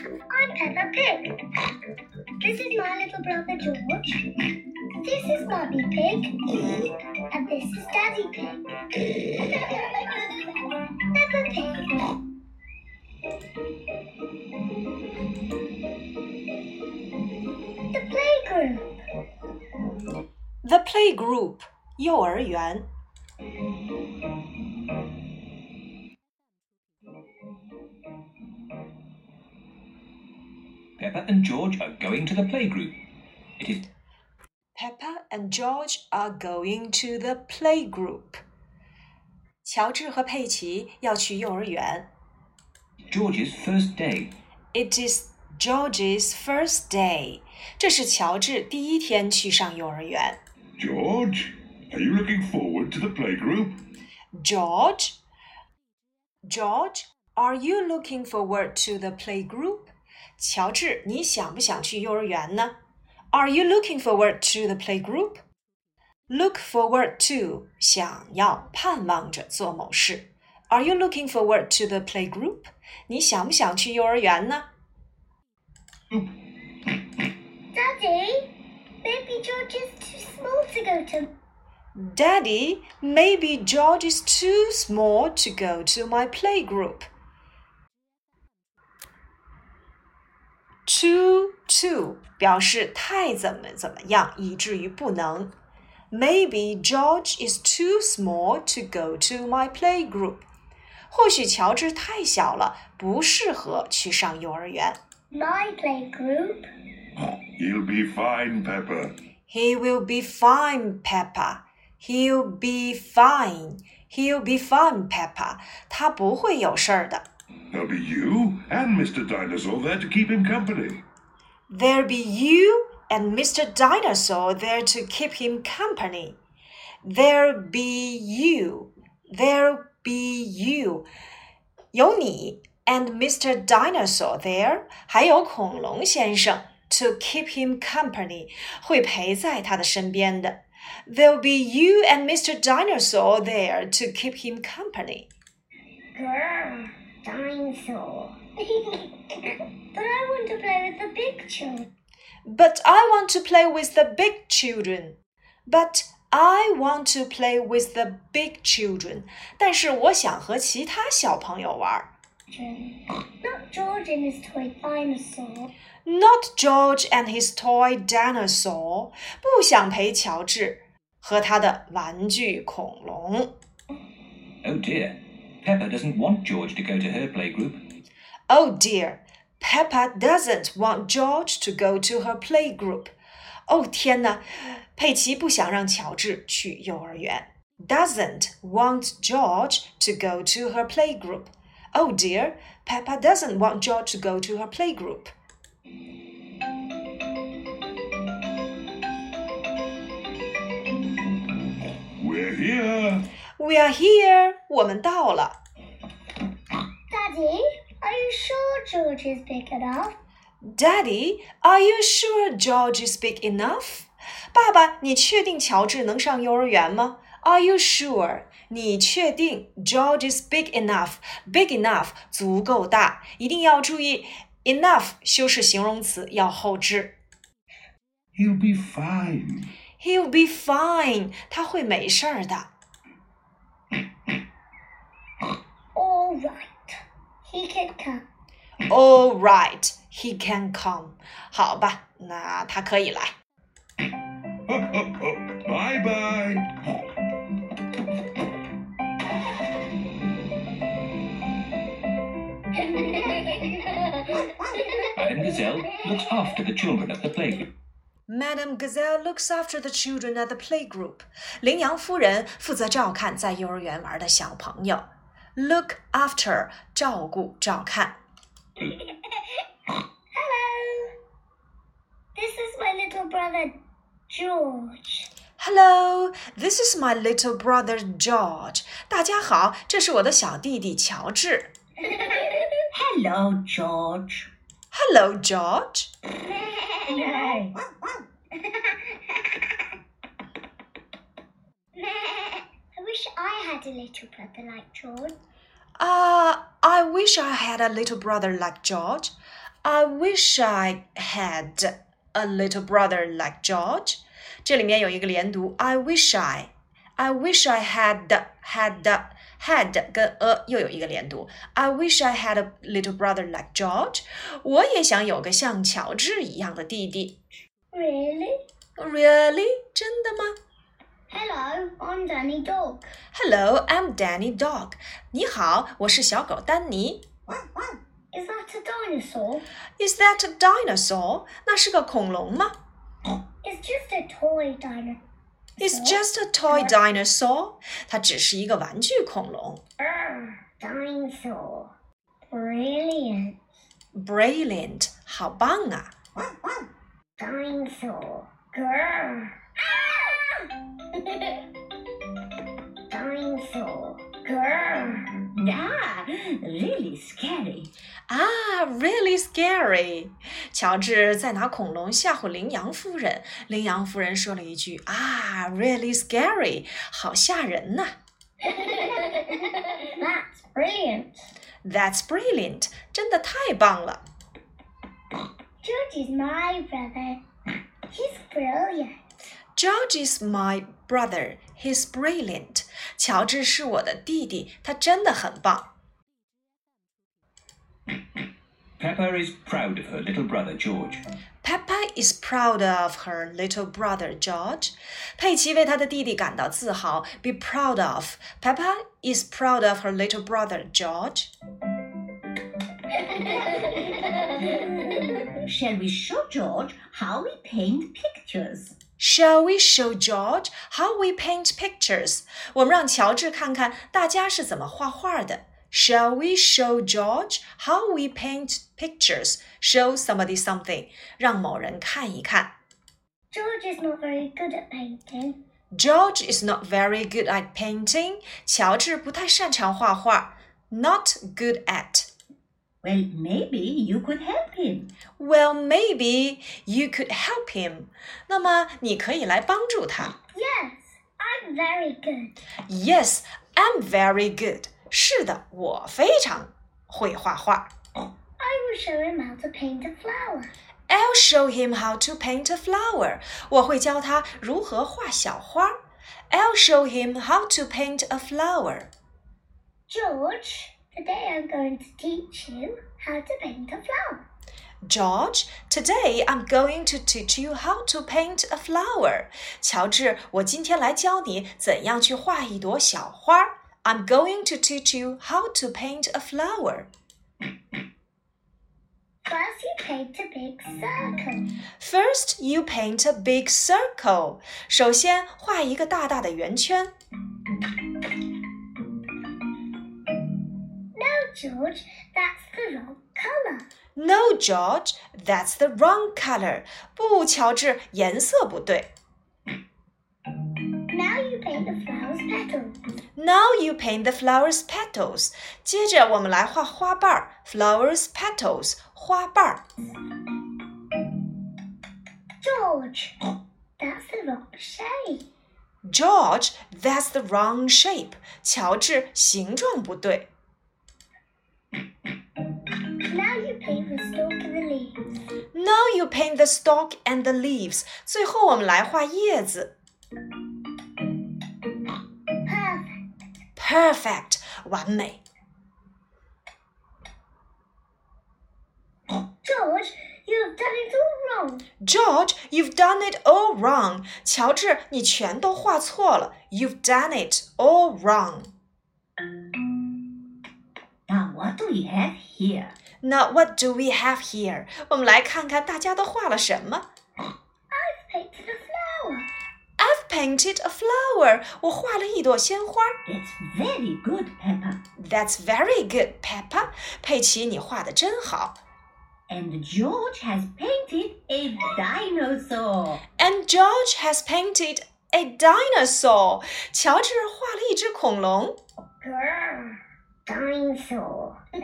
I'm Peppa Pig. This is my little brother George. This is Mummy Pig. And this is Daddy Pig. Peppa Pig. The playgroup. The playgroup 幼儿园。 Peppa and George are going to the playgroup. It is Peppa and George are going to the playgroup. 乔治和佩奇要去幼儿园。George's first day. It is George's first day. 这是乔治第一天去上幼儿园。George, are you looking forward to the playgroup? George, George, are you looking forward to the playgroup? 乔治，你想不想去幼儿园呢？Are you looking forward to the playgroup? Look forward to 想要、盼望着做某事。Are you looking forward to the playgroup? 你想不想去幼儿园呢？ Daddy, Baby George is too small to go to. Daddy, maybe George is too small to go to my playgroup. Too too 表示太怎么怎么样，以至于不能。Maybe George is too small to go to my playgroup. 或许乔治太小了，不适合去上幼儿园。 My playgroup. He'll be fine, Pepper. He will be fine, Peppa. He'll be fine. He'll be fine, Peppa. 他不会有事儿的。 There'll be you and Mr. Dinosaur there to keep him company. There'll be you and Mr. Dinosaur there to keep him company. There'll be you. There'll be you. 有你 and Mr. Dinosaur there，还有恐龙先生 to keep him company，会陪在他的身边的。There'll be you and Mr. Dinosaur there to keep him company. Grr, dinosaur. but I want to play with the big children. But I want to play with the big children. But I want to play with the big children. 但是我想和其他小朋友玩。 Not George and his toy dinosaur. Not George and his toy dinosaur. 不想陪乔治和他的玩具恐龙。 Oh dear. Peppa doesn't want George to go to her playgroup. Oh dear, Peppa doesn't want George to go to her playgroup. 哦天哪，佩奇不想让乔治去幼儿园。Doesn't want George to go to her playgroup. Oh dear, Peppa doesn't want George to go to her playgroup. We're here. We are here. 我们到了。 Daddy, are you sure George is big enough? Daddy, are you sure George is big enough? 爸爸，你确定乔治能上幼儿园吗？Are you sure？你确定 George is big enough? Big enough 足够大，一定要注意 enough 修饰形容词要后置。 He'll be fine. He'll be fine，他会没事儿的。 All right. He can come. All right, he can come。好吧，那他可以来。 bye bye. Madame Gazelle looks after the children at the playgroup. Madame Gazelle looks after the children at the playgroup. 羚羊夫人负责照看在幼儿园玩的小朋友。 Look after 照顾照看。 Hello. This is my little brother George. Hello, this is my little brother George. 大家好，这是我的小弟弟乔治。 Hello, George. Hello, George. wish I had a little brother like George. 啊、 I wish I had a little brother like George. I wish I had a little brother like George. 这里面有一个连读，I wish I。I wish I had had had 跟 a 又有一个连读。I wish I had a little brother like George。我也想有个像乔治一样的弟弟。 Really? Really？真的吗 Hello, I'm Danny Dog. ？Hello, I'm Danny Dog。你好，我是小狗丹尼。 Is that a dinosaur? Is that a dinosaur？那是个恐龙吗 It's just a toy dinosaur. ？It's just a toy dinosaur。它只是一个玩具恐龙。 Arr, dinosaur. Brilliant. Brilliant，好棒啊！ Dinosaur. Grr. dinosaur. Grr. Ah, really scary. 啊，really scary！乔治在拿恐龙吓唬羚羊夫人，羚羊夫人说了一句：“啊，really scary，好吓人呐、 That's brilliant. That's brilliant，真的太棒了。 George is my brother. He's brilliant. George is my brother. He's brilliant. 乔治是我的弟弟，他真的很棒。 Peppa is proud of her little brother George. Peppa is proud of her little brother George. 佩奇为她的弟弟感到自豪。Be proud of. Peppa is proud of her little brother George. Shall we show George how we paint pictures? Shall we show George how we paint pictures? 我们让乔治看看大家是怎么画画的。Shall we show George how we paint pictures? Show somebody something. 让某人看一看。 George is not very good at painting. George is not very good at painting. 乔治不太擅长画画。Not good at. Well, maybe you could help him. Well, maybe you could help him. 那么你可以来帮助他。 Yes, I'm very good. Yes, I'm very good. 是的，我非常会画画。 I will show him how to paint a flower. I'll show him how to paint a flower. 我会教他如何画小花。I'll show him how to paint a flower. George, today I'm going to teach you how to paint a flower. George, today I'm going to teach you how to paint a flower. 乔治，我今天来教你怎样去画一朵小花。I'm going to teach you how to paint a flower. First, you paint a big circle. First, you paint a big circle. 首先画一个大大的圆圈。 George, that's the wrong color. No, George, that's the wrong color. 不，乔治，颜色不对。 Now you paint the flower's petals. Now you paint the flower's petals. 接着我们来画花瓣儿，flowers petals，花瓣儿。 George, that's the wrong shape. George, that's the wrong shape. 乔治，形状不对。 Now you paint the stalk and the leaves. Now you paint the stalk and the leaves. 最后我们来画叶子。 Perfect. Perfect，完美。 George, you have done it all wrong. George, you've done it all wrong. 乔治，你全都画错了。You've done it all wrong. Now, what do we have here? Now what do we have here? 我们来看看大家都画了什么。 I've painted a flower. I've painted a flower. 我画了一朵鲜花。 That's very good, Peppa. That's very good, Peppa. 佩奇，你画的真好。 And George has painted a dinosaur. And George has painted a dinosaur. 乔治画了一只恐龙。 Dinosaur.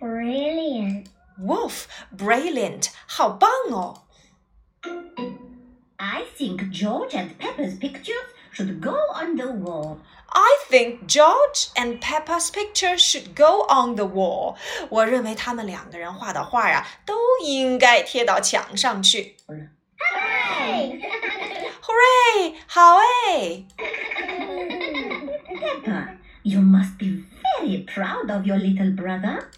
Brilliant. Wolf, brilliant. 好棒哦! I think George and Peppa's pictures should go on the wall. I think George and Peppa's picture should go on the wall. 我认为他们两个人画的画呀，都应该贴到墙上去。Hooray! Hooray！好哎！Peppa, you must be very proud of your little brother.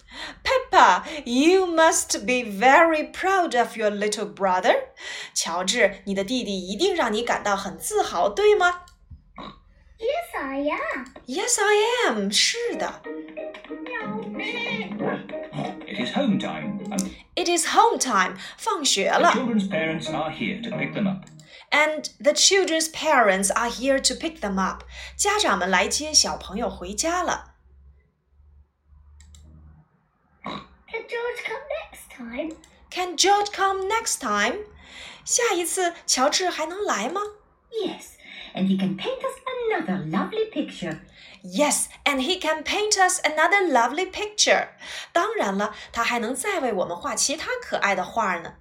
Peppa, you must be very proud of your little brother. 乔治，你的弟弟一定让你感到很自豪，对吗 Yes, I am. ？Yes, I am. 是的。 It is home time, and It is home time. 放学 the 了。 children's parents are here to pick them up. And the children's parents are here to pick them up. 家长们来接小朋友回家了。 Can George come next time? Can George come next time? 下一次乔治还能来吗 Yes, and he can paint us another lovely picture. Yes, and he can paint us another lovely picture. 当然了，他还能再为我们画其他可爱的画呢。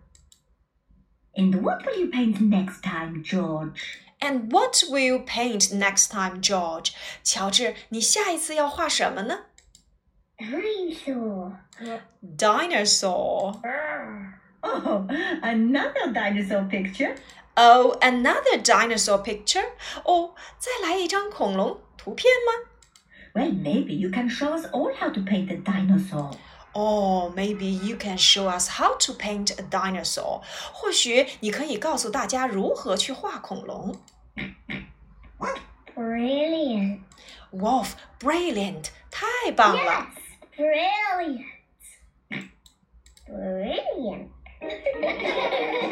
And what will you paint next time, George? And what will you paint next time, George? 乔治，你下一次要画什么呢 Dinosaur. Dinosaur. Oh, another dinosaur picture. Oh, another dinosaur picture. 哦，再来一张恐龙图片吗 Well, maybe you can show us all how to paint a dinosaur. Oh, maybe you can show us how to paint a dinosaur. 或许你可以告诉大家如何去画恐龙。 Brilliant. Wolf, brilliant，太棒了 Yes, brilliant. Brilliant.